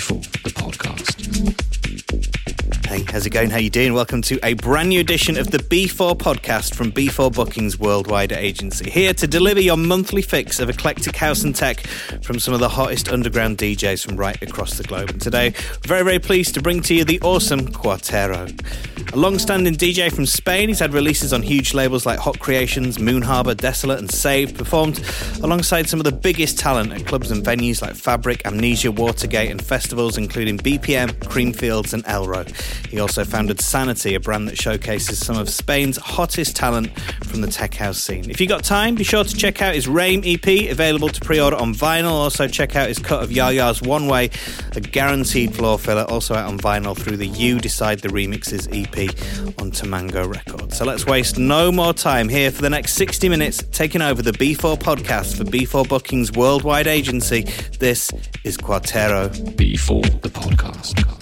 B4, the podcast. Hey, how's it going? How you doing? Welcome to a brand new edition of the B4 podcast from B4 Bookings Worldwide Agency. Here to deliver your monthly fix of eclectic house and tech from some of the hottest underground DJs from right across the globe. And today, very, very pleased to bring to you the awesome Cuartero. A long-standing DJ from Spain, he's had releases on huge labels like Hot Creations, Moon Harbour, Desolat and Saved, performed alongside some of the biggest talent at clubs and venues like Fabric, Amnesia, Watergate and festivals including BPM, Creamfields and Elrow. He also founded Sanity, a brand that showcases some of Spain's hottest talent from the tech house scene. If you got time, be sure to check out his Rame EP, available to pre-order on vinyl. Also check out his cut of Yaya's One Way, a guaranteed floor filler, also out on vinyl through the You Decide the Remixes EP on Tamango Records. So let's waste no more time here for the next 60 minutes, taking over the B4 podcast for B4 Bookings Worldwide Agency. This is Cuartero. B4, the podcast.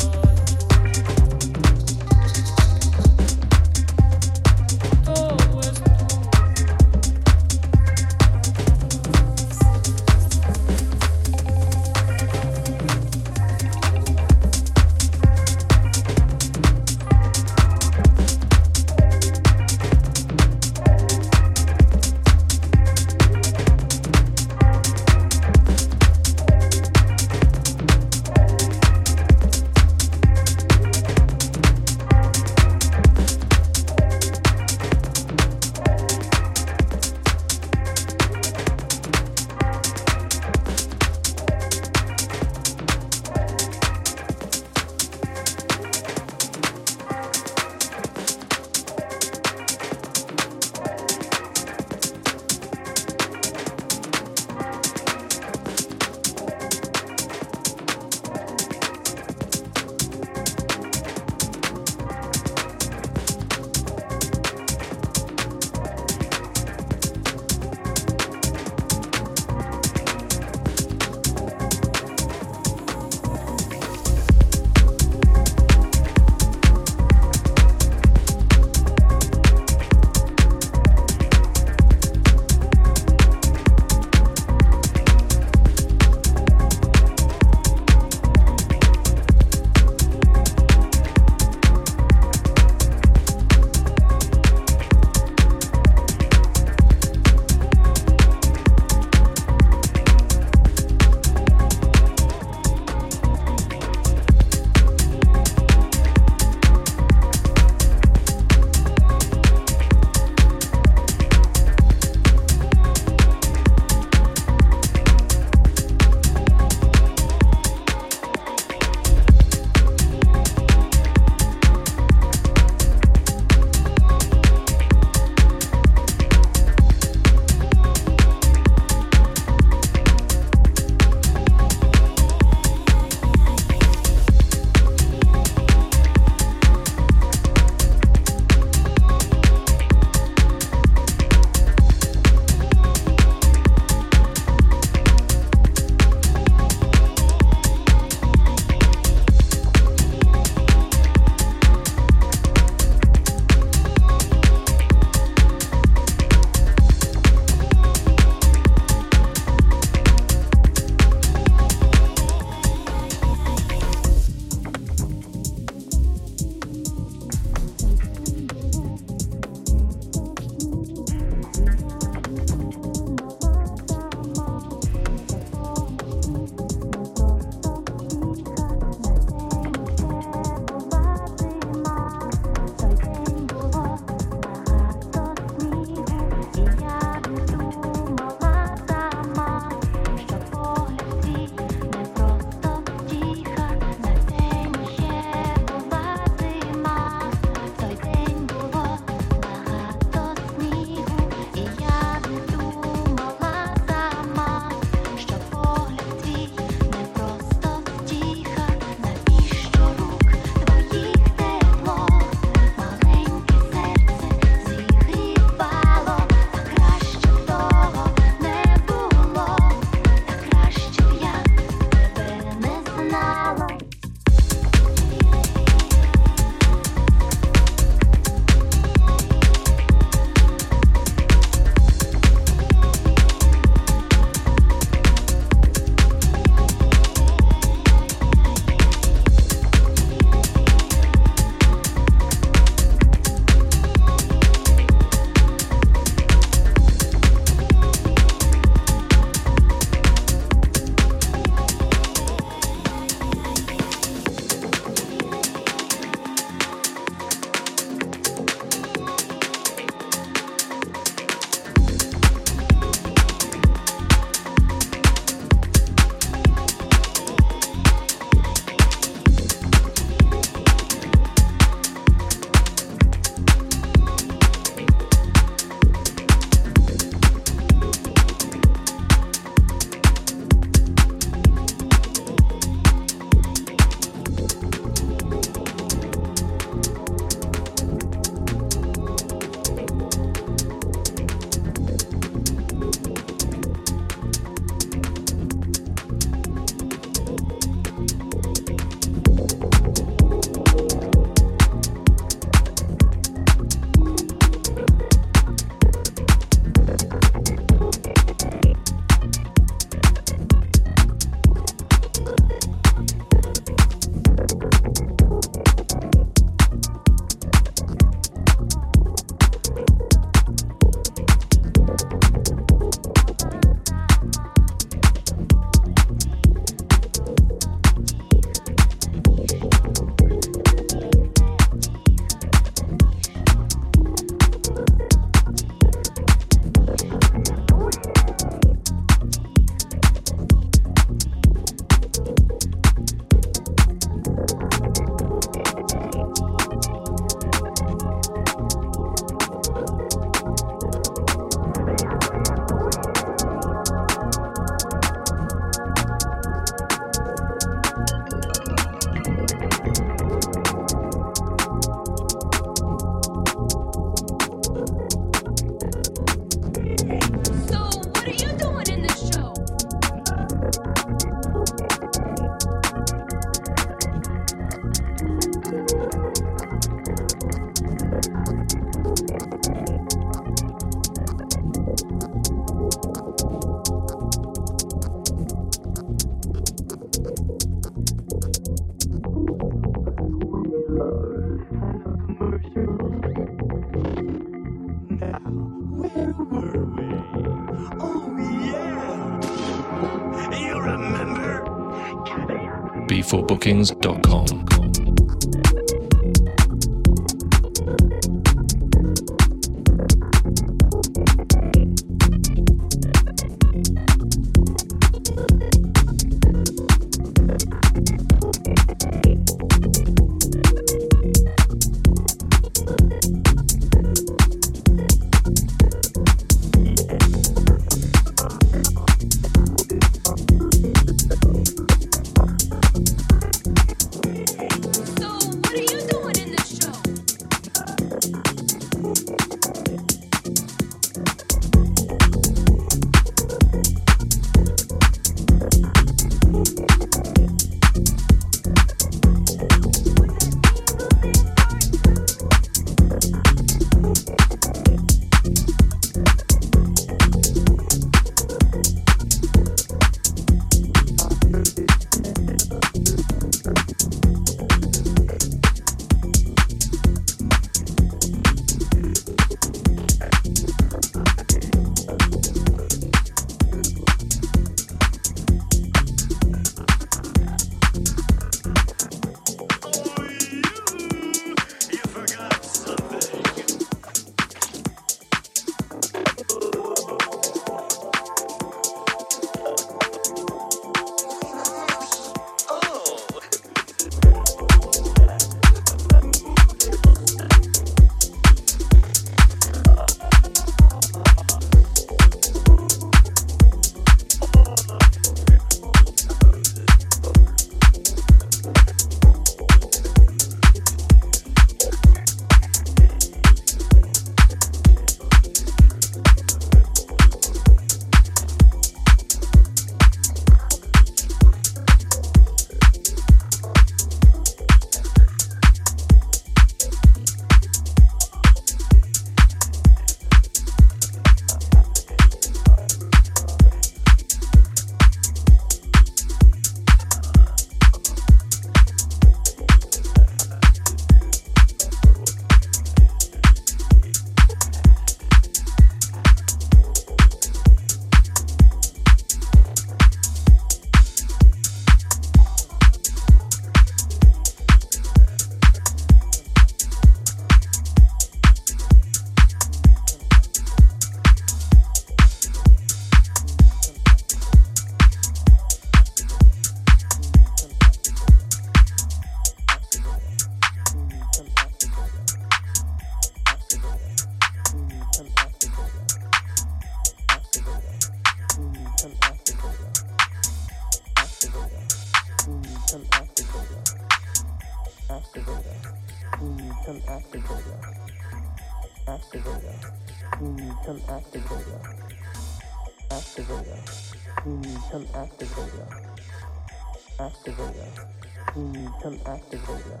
become activator.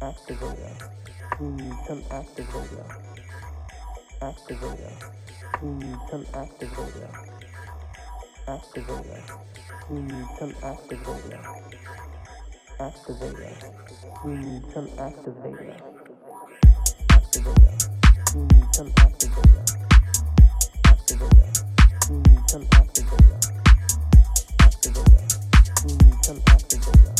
Activator. Become activator. Activator. Become activator. Activator. Become activator. Activator. Become activator. Activator. Become activator. Activator. Become activator. Activator. Become activator.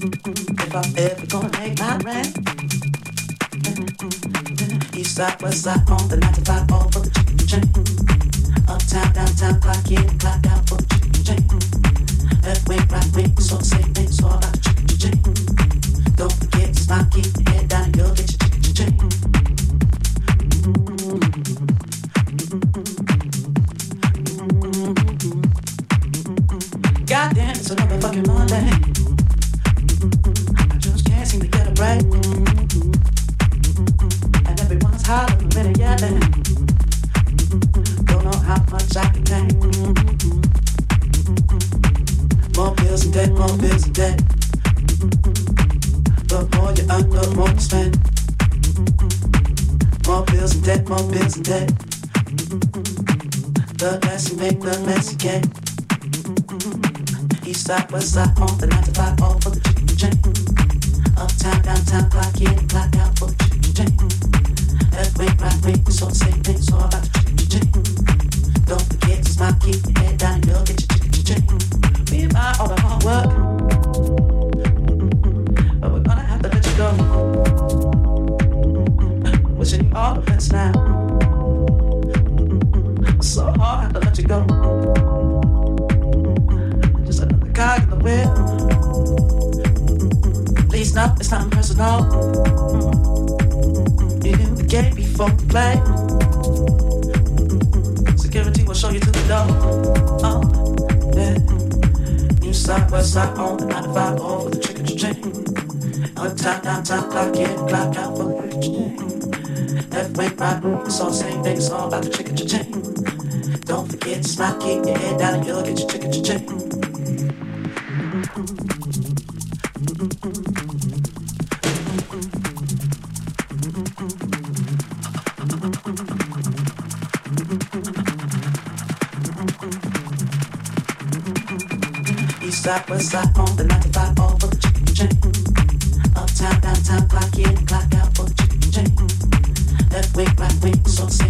If I'm ever gonna make my rent. East side, west side, on the 95, all for the chicken and chain. Uptown, downtown, clock in, clock out for the chicken and chain. Left wing, right wing, so say things all about pasar. Don't forget to smack, kick your head down, and you'll get your chicken, chicken. East side, west side, on the 95, all for the chicken, chicken. Uptown, downtown, clock in, clock out for the chicken, chicken. Left wing, right wing, so say.